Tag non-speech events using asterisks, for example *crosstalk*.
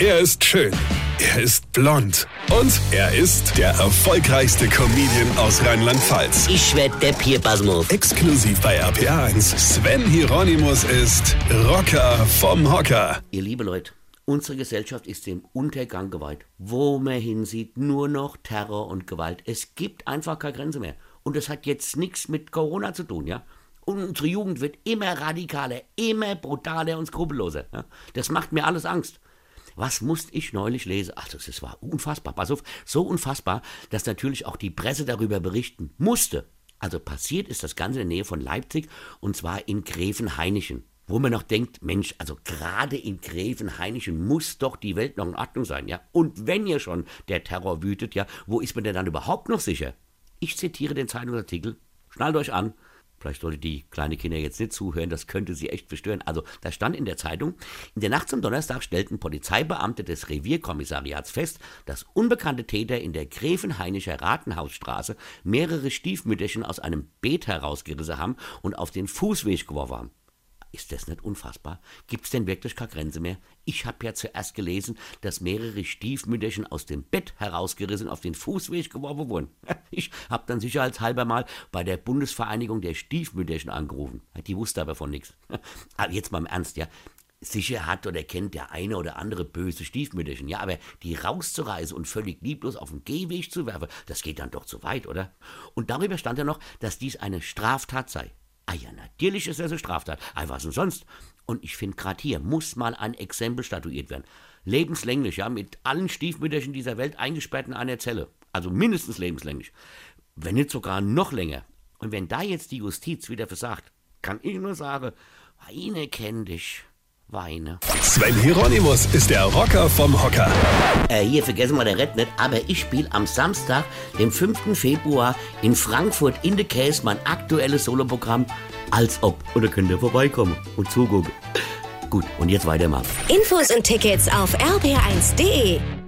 Er ist schön. Er ist blond. Und er ist der erfolgreichste Comedian aus Rheinland-Pfalz. Ich werd der Pierpasmus. Exklusiv bei RPA1. Sven Hieronymus ist Rocker vom Hocker. Ihr liebe Leute, unsere Gesellschaft ist dem Untergang geweiht. Wo man hinsieht, nur noch Terror und Gewalt. Es gibt einfach keine Grenze mehr. Und das hat jetzt nichts mit Corona zu tun, ja? Und unsere Jugend wird immer radikaler, immer brutaler und skrupelloser. Ja? Das macht mir alles Angst. Was musste ich neulich lesen? Ach, das war unfassbar. Pass auf, so unfassbar, dass natürlich auch die Presse darüber berichten musste. Also passiert ist das Ganze in der Nähe von Leipzig und zwar in Gräfenhainichen. Wo man noch denkt, Mensch, also gerade in Gräfenhainichen muss doch die Welt noch in Ordnung sein, ja? Und wenn hier schon der Terror wütet, ja, wo ist man denn dann überhaupt noch sicher? Ich zitiere den Zeitungsartikel, schnallt euch an, Vielleicht sollte die kleine Kinder jetzt nicht zuhören, das könnte sie echt verstören. Also, da stand in der Zeitung, in der Nacht zum Donnerstag stellten Polizeibeamte des Revierkommissariats fest, dass unbekannte Täter in der Gräfenhainischer Ratenhausstraße mehrere Stiefmütterchen aus einem Beet herausgerissen haben und auf den Fußweg geworfen haben. Ist das nicht unfassbar? Gibt's denn wirklich keine Grenze mehr? Ich habe ja zuerst gelesen, dass mehrere Stiefmütterchen aus dem Bett herausgerissen auf den Fußweg geworfen wurden. *laughs* Ich habe dann sicherheitshalber mal bei der Bundesvereinigung der Stiefmütterchen angerufen. Die wusste aber von nichts. *laughs* Jetzt mal im Ernst, ja. Sicher hat oder kennt der eine oder andere böse Stiefmütterchen, ja, aber die rauszureißen und völlig lieblos auf den Gehweg zu werfen, das geht dann doch zu weit, oder? Und darüber stand ja noch, dass dies eine Straftat sei. Ah ja, natürlich ist das eine Straftat. Ah, was denn sonst? Und ich finde, gerade hier muss mal ein Exempel statuiert werden. Lebenslänglich, ja, mit allen Stiefmütterchen dieser Welt eingesperrt in einer Zelle. Also mindestens lebenslänglich. Wenn nicht sogar noch länger. Und wenn da jetzt die Justiz wieder versagt, kann ich nur sagen, Weine kenn dich. Weine. Sven Hieronymus ist der Rocker vom Hocker. Äh, hier vergessen wir der Red nicht, aber ich spiele am Samstag, dem 5. Februar, in Frankfurt in the Case mein aktuelles Soloprogramm als ob. Und da könnt ihr vorbeikommen und zugucken. Gut, und jetzt weitermachen. Infos und Tickets auf rb1.de.